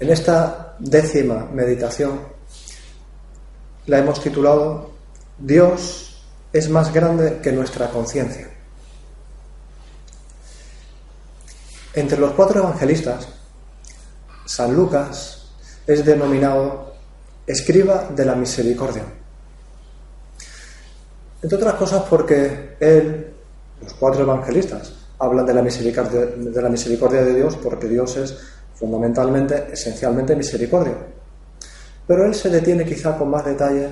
En esta décima meditación la hemos titulado Dios es más grande que nuestra conciencia. Entre los cuatro evangelistas, San Lucas es denominado escriba de la misericordia. Entre otras cosas porque él, los cuatro evangelistas, hablan de la misericordia de, la misericordia de Dios porque Dios es fundamentalmente, esencialmente misericordia. Pero él se detiene quizá con más detalle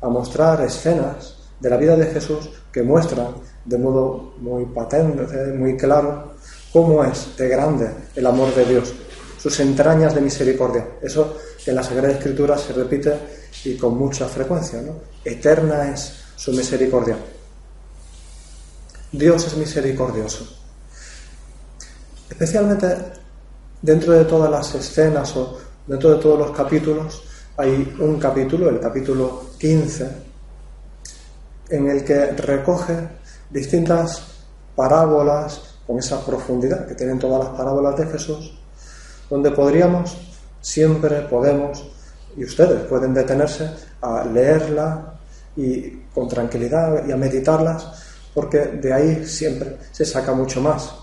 a mostrar escenas de la vida de Jesús que muestran de modo muy patente, muy claro, cómo es de grande el amor de Dios, sus entrañas de misericordia. Eso que en la Sagrada Escritura se repite y con mucha frecuencia. Eterna es su misericordia. Dios es misericordioso. Especialmente dentro de todas las escenas o dentro de todos los capítulos, hay un capítulo, el capítulo 15, en el que recoge distintas parábolas con esa profundidad que tienen todas las parábolas de Jesús, donde podríamos, siempre podemos, y ustedes pueden detenerse a leerla y con tranquilidad y a meditarlas porque de ahí siempre se saca mucho más,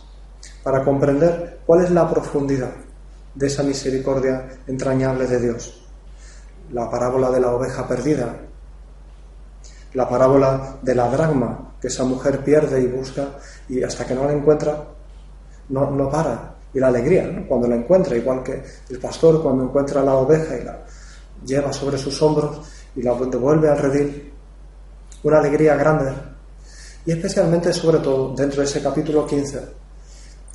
para comprender cuál es la profundidad de esa misericordia entrañable de Dios. La parábola de la oveja perdida, la parábola de la dragma que esa mujer pierde y busca y hasta que no la encuentra no, no para. Y la alegría, cuando la encuentra, igual que el pastor cuando encuentra la oveja y la lleva sobre sus hombros y la devuelve al redil, una alegría grande y especialmente, sobre todo, dentro de ese capítulo 15,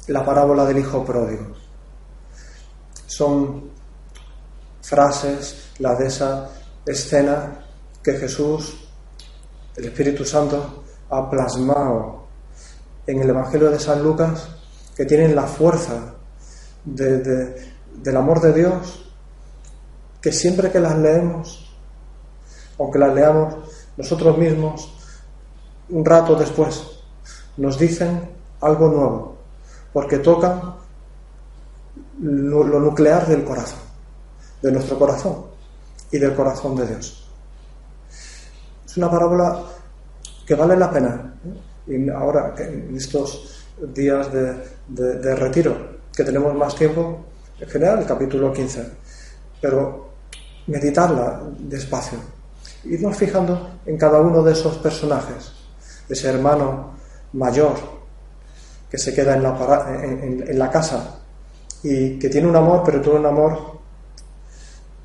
la parábola del Hijo Pródigo. Son frases, la de esa escena que Jesús, el Espíritu Santo, ha plasmado en el Evangelio de San Lucas, que tienen la fuerza del amor de Dios, que siempre que las leemos, aunque las leamos nosotros mismos, un rato después, nos dicen algo nuevo, porque tocan lo, nuclear del corazón, de nuestro corazón y del corazón de Dios. Es una parábola que vale la pena. ¿eh? Ahora, en estos días de, retiro, que tenemos más tiempo, en general el capítulo 15, pero meditarla despacio, irnos fijando en cada uno de esos personajes ese hermano mayor que se queda en la, en, la casa y que tiene un amor, pero tiene un amor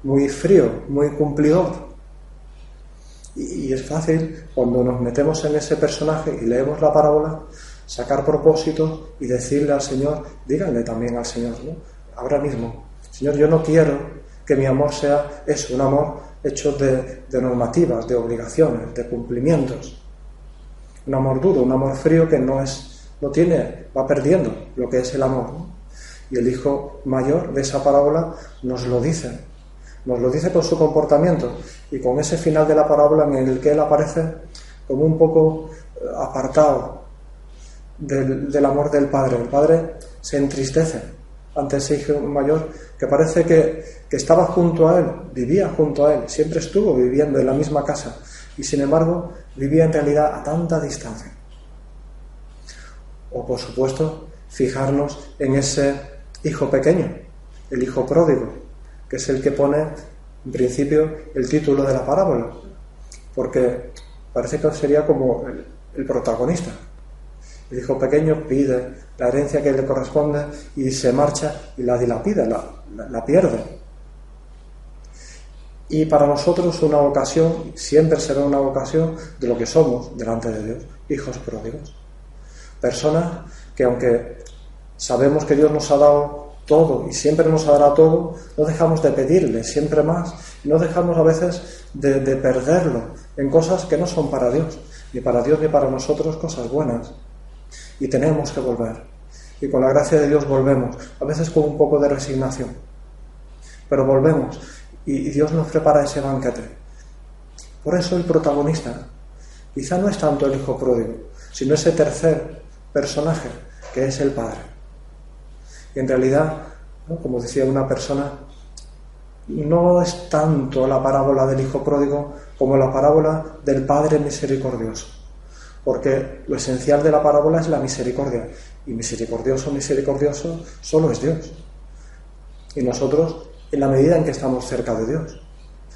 muy frío, muy cumplidor. Y, es fácil, cuando nos metemos en ese personaje y leemos la parábola, sacar propósito y decirle al Señor, díganle también al Señor, ahora mismo, Señor, yo no quiero que mi amor sea eso, un amor hecho de normativas, de obligaciones, de cumplimientos un amor duro, un amor frío que no es, no tiene, va perdiendo lo que es el amor. Y el hijo mayor de esa parábola nos lo dice, nos lo dice con su comportamiento y con ese final de la parábola en el que él aparece como un poco eh, apartado del, amor del padre. El padre se entristece ante ese hijo mayor que parece que, que estaba junto a él, vivía junto a él, siempre estuvo viviendo en la misma casa y sin embargo vivía en realidad a tanta distancia. O por supuesto, fijarnos en ese hijo pequeño, el hijo pródigo, que es el que pone en principio el título de la parábola, porque parece que sería como el, protagonista. El hijo pequeño pide la herencia que le corresponde y se marcha y la dilapida, la, la pierde y para nosotros una ocasión, siempre será una ocasión de lo que somos delante de Dios, hijos pródigos. Personas que aunque sabemos que Dios nos ha dado todo y siempre nos dará todo, no dejamos de pedirle siempre más no dejamos a veces de perderlo en cosas que no son para Dios, ni para Dios ni para nosotros cosas buenas. Y tenemos que volver. Y con la gracia de Dios volvemos, a veces con un poco de resignación, pero volvemos y Dios nos prepara ese banquete. Por eso el protagonista quizá no es tanto el hijo pródigo, sino ese tercer personaje que es el padre. Y en realidad, como decía una persona, no es tanto la parábola del Hijo Pródigo como la parábola del Padre Misericordioso, porque lo esencial de la parábola es la misericordia, y misericordioso, misericordioso solo es Dios. Y nosotros, en la medida en que estamos cerca de Dios,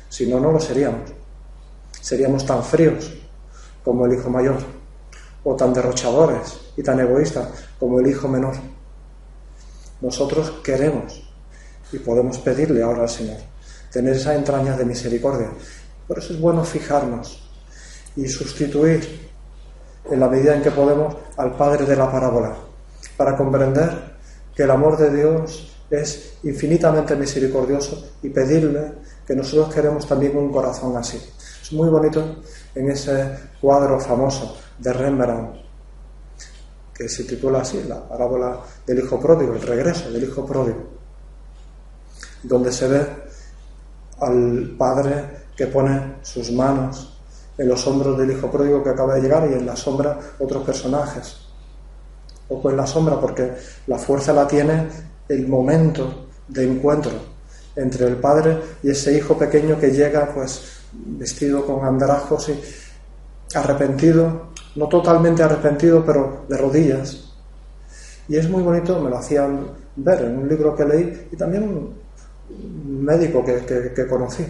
si no, no lo seríamos. Seríamos tan fríos como el hijo mayor, o tan derrochadores y tan egoístas como el hijo menor. Nosotros queremos y podemos pedirle ahora al Señor tener esa entraña de misericordia. Por eso es bueno fijarnos y sustituir en la medida en que podemos al Padre de la parábola, para comprender que el amor de Dios es infinitamente misericordioso y pedirle que nosotros queremos también un corazón así. Es muy bonito en ese cuadro famoso de Rembrandt, que se titula así, la parábola del hijo pródigo, el regreso del hijo pródigo, donde se ve al padre que pone sus manos en los hombros del hijo pródigo que acaba de llegar y en la sombra otros personajes. Poco en la sombra porque la fuerza la tiene el momento de encuentro entre el padre y ese hijo pequeño que llega pues vestido con andrajos y arrepentido, no totalmente arrepentido, pero de rodillas. Y es muy bonito, me lo hacían ver en un libro que leí y también un médico que, que conocí,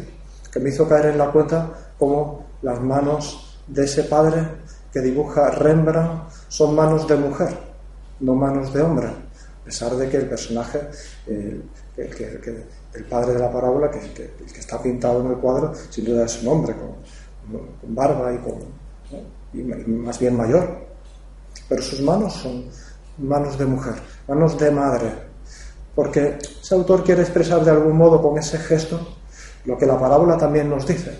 que me hizo caer en la cuenta como las manos de ese padre que dibuja Rembrandt son manos de mujer, no manos de hombre, a pesar de que el personaje, eh, el, padre de la parábola, que, está pintado en el cuadro, sin duda es un hombre con, barba y, con, y más bien mayor, pero sus manos son manos de mujer, manos de madre, porque ese autor quiere expresar de algún modo con ese gesto lo que la parábola también nos dice.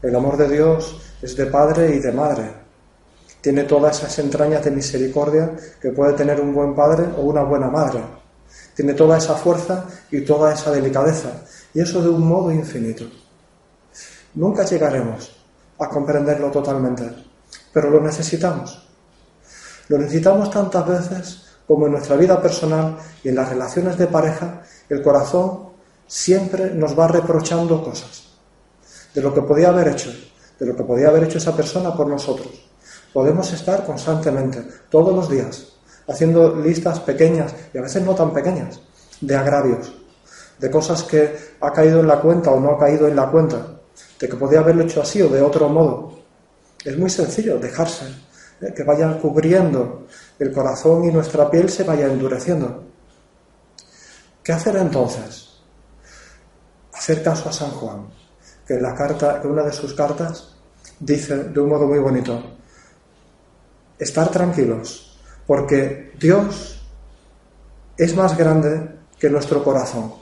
El amor de Dios es de padre y de madre. Tiene todas esas entrañas de misericordia que puede tener un buen padre o una buena madre. Tiene toda esa fuerza y toda esa delicadeza. Y eso de un modo infinito. Nunca llegaremos a comprenderlo totalmente, pero lo necesitamos. Lo necesitamos tantas veces como en nuestra vida personal y en las relaciones de pareja, el corazón siempre nos va reprochando cosas de lo que podía haber hecho, de lo que podía haber hecho esa persona por nosotros. Podemos estar constantemente, todos los días, haciendo listas pequeñas y a veces no tan pequeñas, de agravios, de cosas que ha caído en la cuenta o no ha caído en la cuenta, de que podía haberlo hecho así o de otro modo. Es muy sencillo dejarse, ¿eh? que vaya cubriendo el corazón y nuestra piel se vaya endureciendo. ¿Qué hacer entonces? Hacer caso a San Juan, que en la carta, una de sus cartas dice de un modo muy bonito, estar tranquilos, porque Dios es más grande que nuestro corazón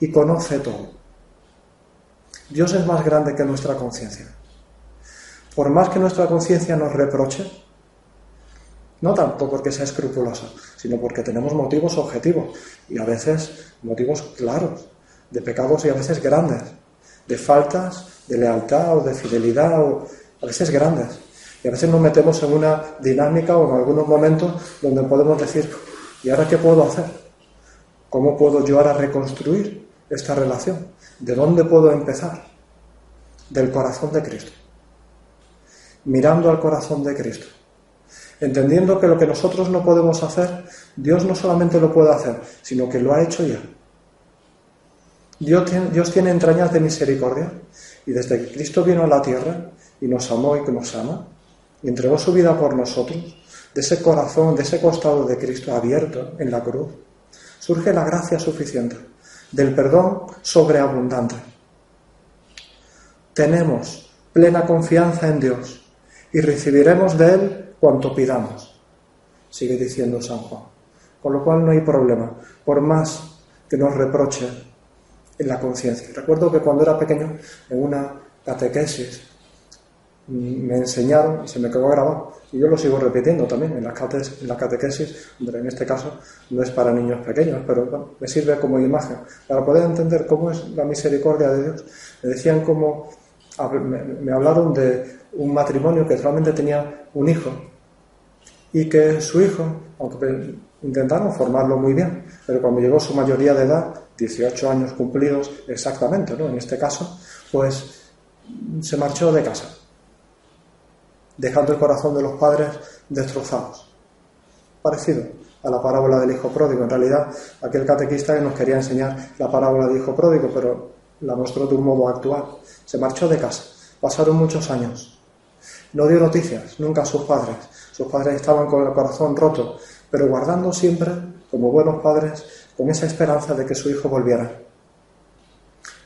y conoce todo. Dios es más grande que nuestra conciencia. Por más que nuestra conciencia nos reproche, no tanto porque sea escrupulosa, sino porque tenemos motivos objetivos y a veces motivos claros, de pecados y a veces grandes, de faltas de lealtad o de fidelidad, o a veces grandes. Y a veces nos metemos en una dinámica o en algunos momentos donde podemos decir, ¿y ahora qué puedo hacer? ¿Cómo puedo yo ahora reconstruir esta relación? ¿De dónde puedo empezar? Del corazón de Cristo. Mirando al corazón de Cristo entendiendo que lo que nosotros no podemos hacer, Dios no solamente lo puede hacer, sino que lo ha hecho ya. Dios tiene, entrañas de misericordia y desde que Cristo vino a la tierra y nos amó y que nos ama y entregó su vida por nosotros, de ese corazón, de ese costado de Cristo abierto en la cruz, surge la gracia suficiente del perdón sobreabundante. Tenemos plena confianza en Dios y recibiremos de Él cuanto pidamos, sigue diciendo San Juan. Con lo cual no hay problema, por más que nos reproche en la conciencia. Recuerdo que cuando era pequeño, en una catequesis, me enseñaron y se me quedó grabado, y yo lo sigo repitiendo también en la, en la catequesis, en este caso no es para niños pequeños, pero me sirve como imagen, para poder entender cómo es la misericordia de Dios. Me decían cómo, me hablaron de un matrimonio que solamente tenía un hijo y que su hijo, aunque intentaron formarlo muy bien, pero cuando llegó su mayoría de edad, 18 años cumplidos exactamente, ¿no? En este caso, pues se marchó de casa, dejando el corazón de los padres destrozados. Parecido a la parábola del hijo pródigo. En realidad, aquel catequista que nos quería enseñar la parábola del hijo pródigo, pero la mostró de un modo actual. Se marchó de casa. Pasaron muchos años. No dio noticias nunca a sus padres. Sus padres estaban con el corazón roto, pero guardando siempre, como buenos padres, con esa esperanza de que su hijo volviera.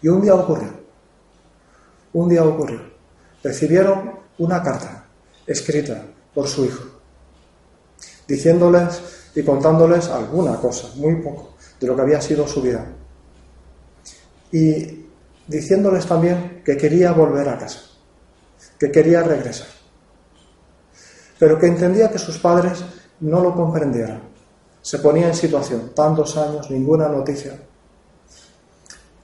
Y un día ocurrió. Un día ocurrió. Recibieron una carta escrita por su hijo, diciéndoles y contándoles alguna cosa, muy poco, de lo que había sido su vida. Y diciéndoles también que quería volver a casa, que quería regresar, pero que entendía que sus padres no lo comprendieran. Se ponía en situación, tantos años, ninguna noticia.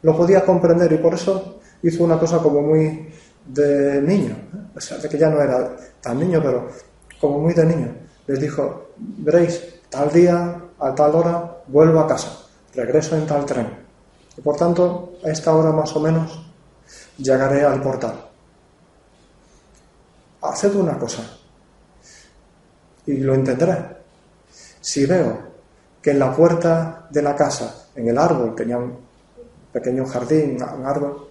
Lo podía comprender y por eso hizo una cosa como muy de niño, ¿eh? o sea, de que ya no era tan niño, pero como muy de niño. Les dijo, veréis, tal día, a tal hora, vuelvo a casa, regreso en tal tren. Y por tanto, a esta hora más o menos, llegaré al portal. Haced una cosa, y lo entenderé. Si veo que en la puerta de la casa, en el árbol, tenía un pequeño jardín, un árbol,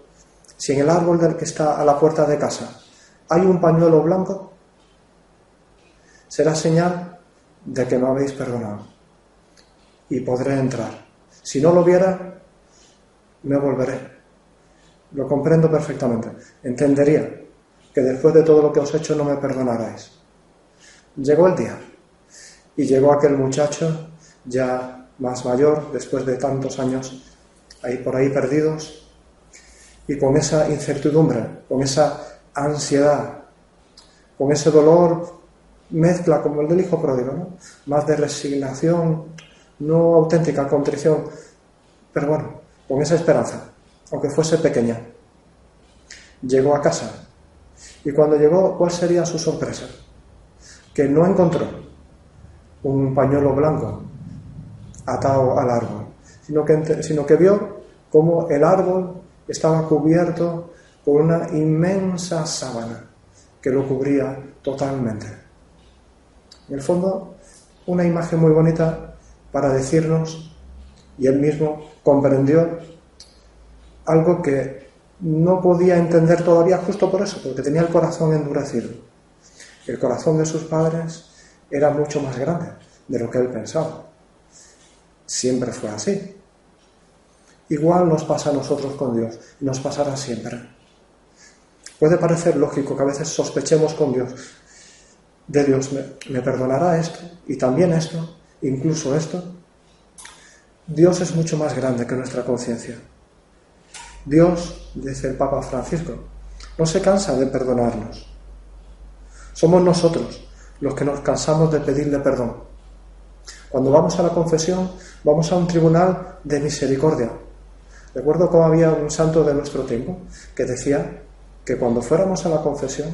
si en el árbol del que está a la puerta de casa hay un pañuelo blanco, será señal de que no habéis perdonado y podré entrar. Si no lo viera, me volveré. Lo comprendo perfectamente. Entendería que después de todo lo que os he hecho no me perdonaráis. Llegó el día y llegó aquel muchacho ya más mayor, después de tantos años ahí por ahí perdidos, y con esa incertidumbre, con esa ansiedad, con ese dolor mezcla como el del hijo pródigo, más de resignación, no auténtica contrición, pero bueno, con esa esperanza, aunque fuese pequeña. Llegó a casa y cuando llegó, ¿cuál sería su sorpresa? Que no encontró un pañuelo blanco atado al árbol, sino que, sino que vio cómo el árbol estaba cubierto por una inmensa sábana que lo cubría totalmente. En el fondo, una imagen muy bonita para decirnos, y él mismo comprendió algo que no podía entender todavía justo por eso, porque tenía el corazón endurecido. El corazón de sus padres era mucho más grande de lo que él pensaba. Siempre fue así. Igual nos pasa a nosotros con Dios nos pasará siempre. Puede parecer lógico que a veces sospechemos con Dios de Dios me, perdonará esto y también esto, incluso esto. Dios es mucho más grande que nuestra conciencia. Dios, dice el Papa Francisco, no se cansa de perdonarnos. Somos nosotros los que nos cansamos de pedirle perdón. Cuando vamos a la confesión, vamos a un tribunal de misericordia. Recuerdo cómo había un santo de nuestro tiempo que decía que cuando fuéramos a la confesión,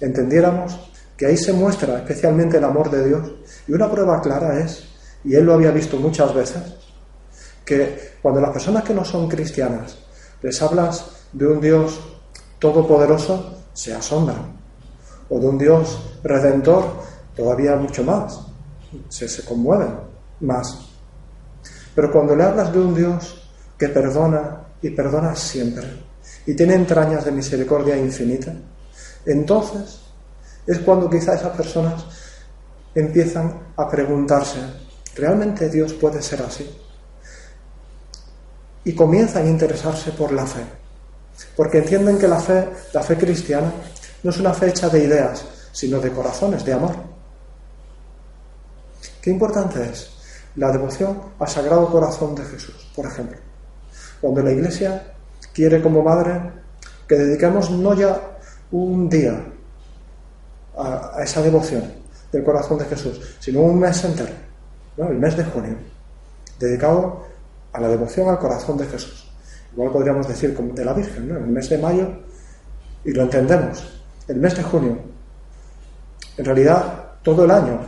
entendiéramos que ahí se muestra especialmente el amor de Dios. Y una prueba clara es, y él lo había visto muchas veces, que cuando las personas que no son cristianas les hablas de un Dios todopoderoso, se asombran. O de un Dios redentor, todavía mucho más. Se, se conmueven más. Pero cuando le hablas de un Dios que perdona y perdona siempre, y tiene entrañas de misericordia infinita, entonces es cuando quizá esas personas empiezan a preguntarse, ¿realmente Dios puede ser así? Y comienzan a interesarse por la fe, porque entienden que la fe, la fe cristiana, no es una fe hecha de ideas, sino de corazones, de amor. Qué importante es la devoción al Sagrado Corazón de Jesús, por ejemplo. Cuando la Iglesia quiere como madre que dediquemos no ya un día a, esa devoción del corazón de Jesús, sino un mes entero, el mes de junio, dedicado a la devoción al corazón de Jesús. Igual podríamos decir como de la Virgen, el mes de mayo, y lo entendemos, el mes de junio. En realidad, todo el año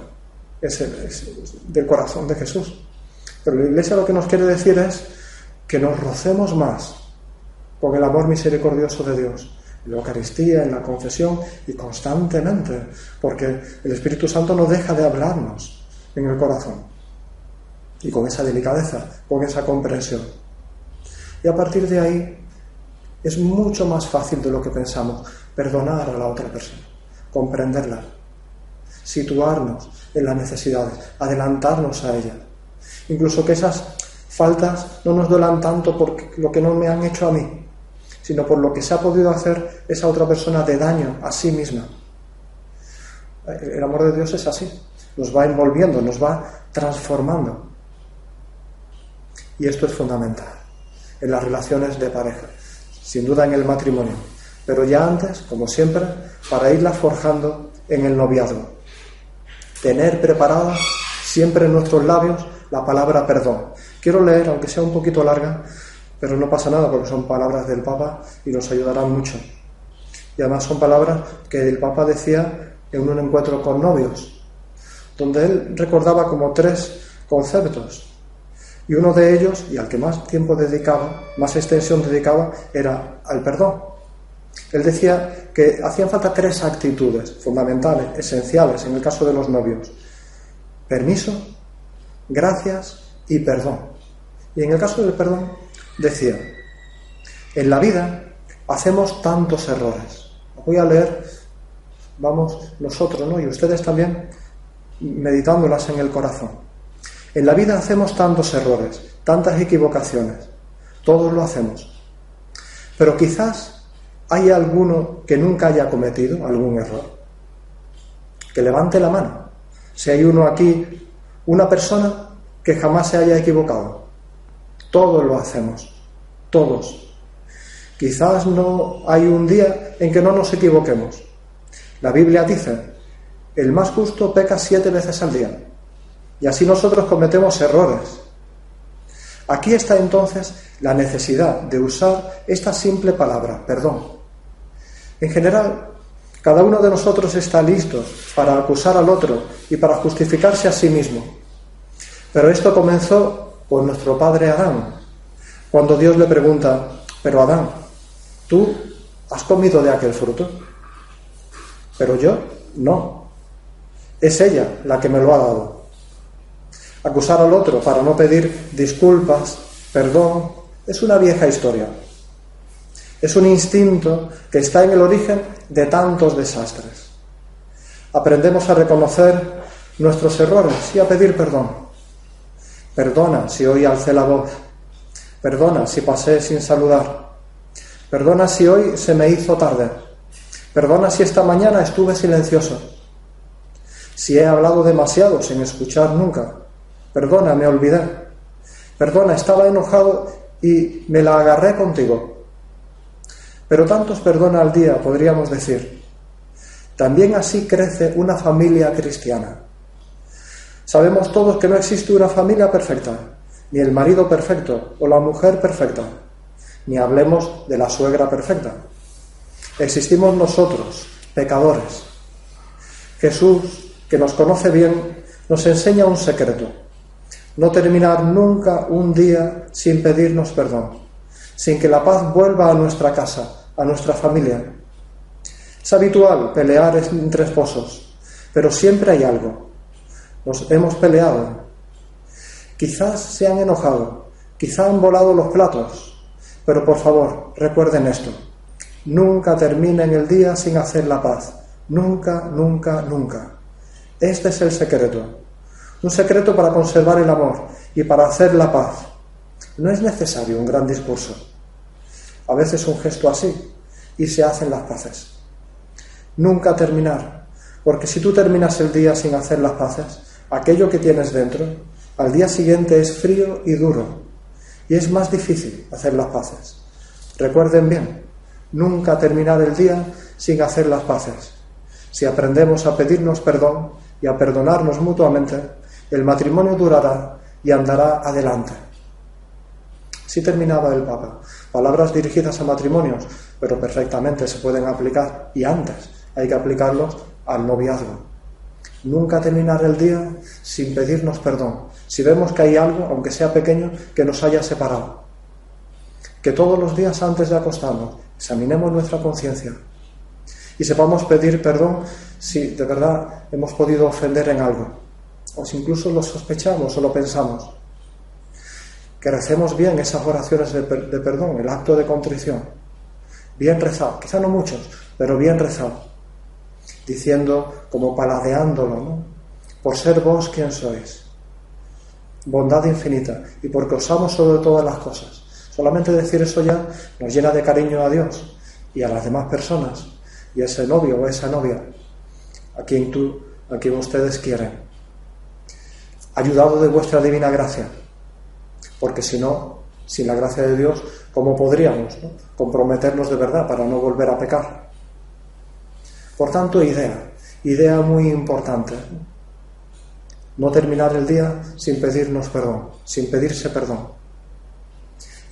es, del corazón de Jesús. Pero la Iglesia lo que nos quiere decir es que nos rocemos más con el amor misericordioso de Dios, en la Eucaristía, en la confesión y constantemente, porque el Espíritu Santo no deja de hablarnos en el corazón. Y con esa delicadeza, con esa comprensión. Y a partir de ahí es mucho más fácil de lo que pensamos perdonar a la otra persona, comprenderla, situarnos en las necesidades, adelantarnos a ella. Incluso que esas faltas no nos duelan tanto por lo que no me han hecho a mí, sino por lo que se ha podido hacer esa otra persona de daño a sí misma. El amor de Dios es así, nos va envolviendo, nos va transformando. Y esto es fundamental en las relaciones de pareja, sin duda en el matrimonio, pero ya antes, como siempre, para irla forjando en el noviazgo. Tener preparada siempre en nuestros labios la palabra perdón. Quiero leer, aunque sea un poquito larga, pero no pasa nada porque son palabras del Papa y nos ayudarán mucho. Y además son palabras que el Papa decía en un encuentro con novios, donde él recordaba como tres conceptos. Y uno de ellos, y al que más tiempo dedicaba, más extensión dedicaba, era al perdón. Él decía que hacían falta tres actitudes fundamentales, esenciales en el caso de los novios. Permiso, gracias y perdón. Y en el caso del perdón, decía, en la vida hacemos tantos errores. Voy a leer, vamos nosotros, ¿no? Y ustedes también meditándolas en el corazón. En la vida hacemos tantos errores, tantas equivocaciones. Todos lo hacemos. Pero quizás hay alguno que nunca haya cometido algún error. Que levante la mano. Si hay uno aquí, una persona que jamás se haya equivocado. Todos lo hacemos, todos. Quizás no hay un día en que no nos equivoquemos. La Biblia dice, el más justo peca siete veces al día. Y así nosotros cometemos errores. Aquí está entonces la necesidad de usar esta simple palabra, perdón. En general, cada uno de nosotros está listo para acusar al otro y para justificarse a sí mismo. Pero esto comenzó por nuestro padre Adán. Cuando Dios le pregunta, pero Adán, ¿tú has comido de aquel fruto? Pero yo no. Es ella la que me lo ha dado. Acusar al otro para no pedir disculpas, perdón, es una vieja historia. Es un instinto que está en el origen de tantos desastres. Aprendemos a reconocer nuestros errores y a pedir perdón. Perdona si hoy alcé la voz. Perdona si pasé sin saludar. Perdona si hoy se me hizo tarde. Perdona si esta mañana estuve silencioso. Si he hablado demasiado sin escuchar nunca. Perdona, me olvidé. Perdona, estaba enojado y me la agarré contigo. Pero tantos perdona al día, podríamos decir. También así crece una familia cristiana. Sabemos todos que no existe una familia perfecta, ni el marido perfecto o la mujer perfecta, ni hablemos de la suegra perfecta. Existimos nosotros, pecadores. Jesús, que nos conoce bien, nos enseña un secreto. No terminar nunca un día sin pedirnos perdón, sin que la paz vuelva a nuestra casa, a nuestra familia. Es habitual pelear entre esposos, pero siempre hay algo, nos hemos peleado. Quizás se han enojado, quizás han volado los platos, pero por favor, recuerden esto. Nunca terminen el día sin hacer la paz. Nunca, nunca, nunca. Este es el secreto. Un secreto para conservar el amor y para hacer la paz. No es necesario un gran discurso. A veces un gesto así y se hacen las paces. Nunca terminar, porque si tú terminas el día sin hacer las paces, aquello que tienes dentro, al día siguiente es frío y duro y es más difícil hacer las paces. Recuerden bien, nunca terminar el día sin hacer las paces. Si aprendemos a pedirnos perdón y a perdonarnos mutuamente, el matrimonio durará y andará adelante. Si terminaba el Papa. Palabras dirigidas a matrimonios, pero perfectamente se pueden aplicar y antes hay que aplicarlos al noviazgo. Nunca terminar el día sin pedirnos perdón. Si vemos que hay algo, aunque sea pequeño, que nos haya separado. que todos los días antes de acostarnos examinemos nuestra conciencia y sepamos pedir perdón si de verdad hemos podido ofender en algo, o si incluso lo sospechamos o lo pensamos. Que recemos bien esas oraciones de, perdón, el acto de contrición, bien rezado, quizá no muchos, pero bien rezado, diciendo, como paladeándolo, ¿no? Por ser vos quien sois, bondad infinita, y porque os amo sobre todas las cosas. Solamente decir eso ya nos llena de cariño a Dios y a las demás personas y a ese novio o esa novia a quien tú, a quien ustedes quieren. Ayudado de vuestra divina gracia, porque si no, sin la gracia de Dios, ¿cómo podríamos comprometernos de verdad para no volver a pecar? Por tanto, idea, idea muy importante. No terminar el día sin pedirnos perdón, sin pedirse perdón.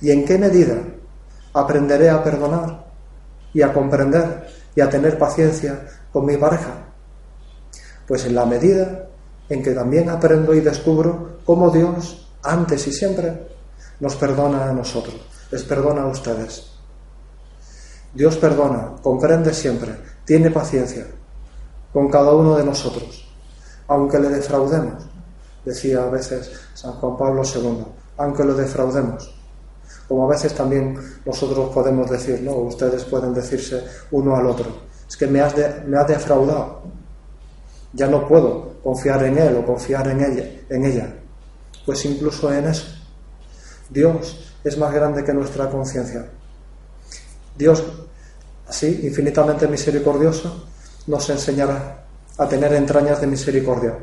¿Y en qué medida aprenderé a perdonar y a comprender y a tener paciencia con mi pareja? Pues en la medida en que también aprendo y descubro cómo Dios, antes y siempre, nos perdona a nosotros, les perdona a ustedes. Dios perdona, comprende siempre, tiene paciencia con cada uno de nosotros, aunque le defraudemos, decía a veces San Juan Pablo II, aunque lo defraudemos como a veces también nosotros podemos decir, ¿no? Ustedes pueden decirse uno al otro, es que me has, me has defraudado, ya no puedo confiar en él o confiar en ella, en ella. Pues incluso en eso, Dios es más grande que nuestra conciencia. Dios, así, infinitamente misericordioso, nos enseñará a tener entrañas de misericordia,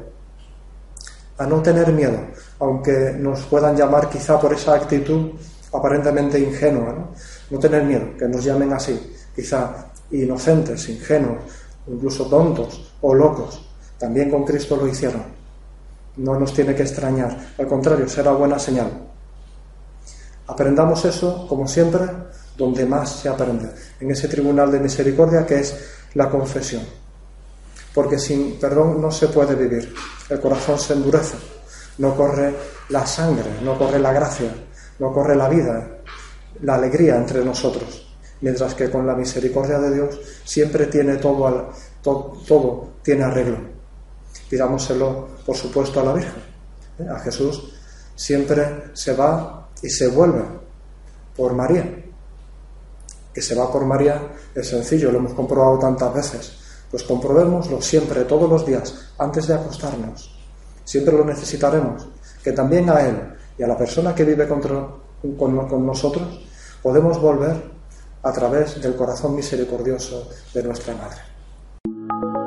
a no tener miedo, aunque nos puedan llamar quizá por esa actitud aparentemente ingenua, ¿no? no tener miedo, que nos llamen así, quizá inocentes, ingenuos, incluso tontos o locos, también con Cristo lo hicieron. No nos tiene que extrañar, al contrario, será buena señal. Aprendamos eso, como siempre, donde más se aprende, en ese tribunal de misericordia que es la confesión. Porque sin perdón no se puede vivir, el corazón se endurece, no corre la sangre, no corre la gracia, no corre la vida, la alegría entre nosotros, mientras que con la misericordia de Dios siempre tiene todo, todo, tiene arreglo. Pidámoselo, por supuesto, a la Virgen. ¿eh? A Jesús siempre se va y se vuelve por María. Que se va por María es sencillo, lo hemos comprobado tantas veces. Pues comprobémoslo siempre, todos los días, antes de acostarnos. Siempre lo necesitaremos. Que también a Él y a la persona que vive con, con nosotros, podemos volver a través del corazón misericordioso de nuestra Madre.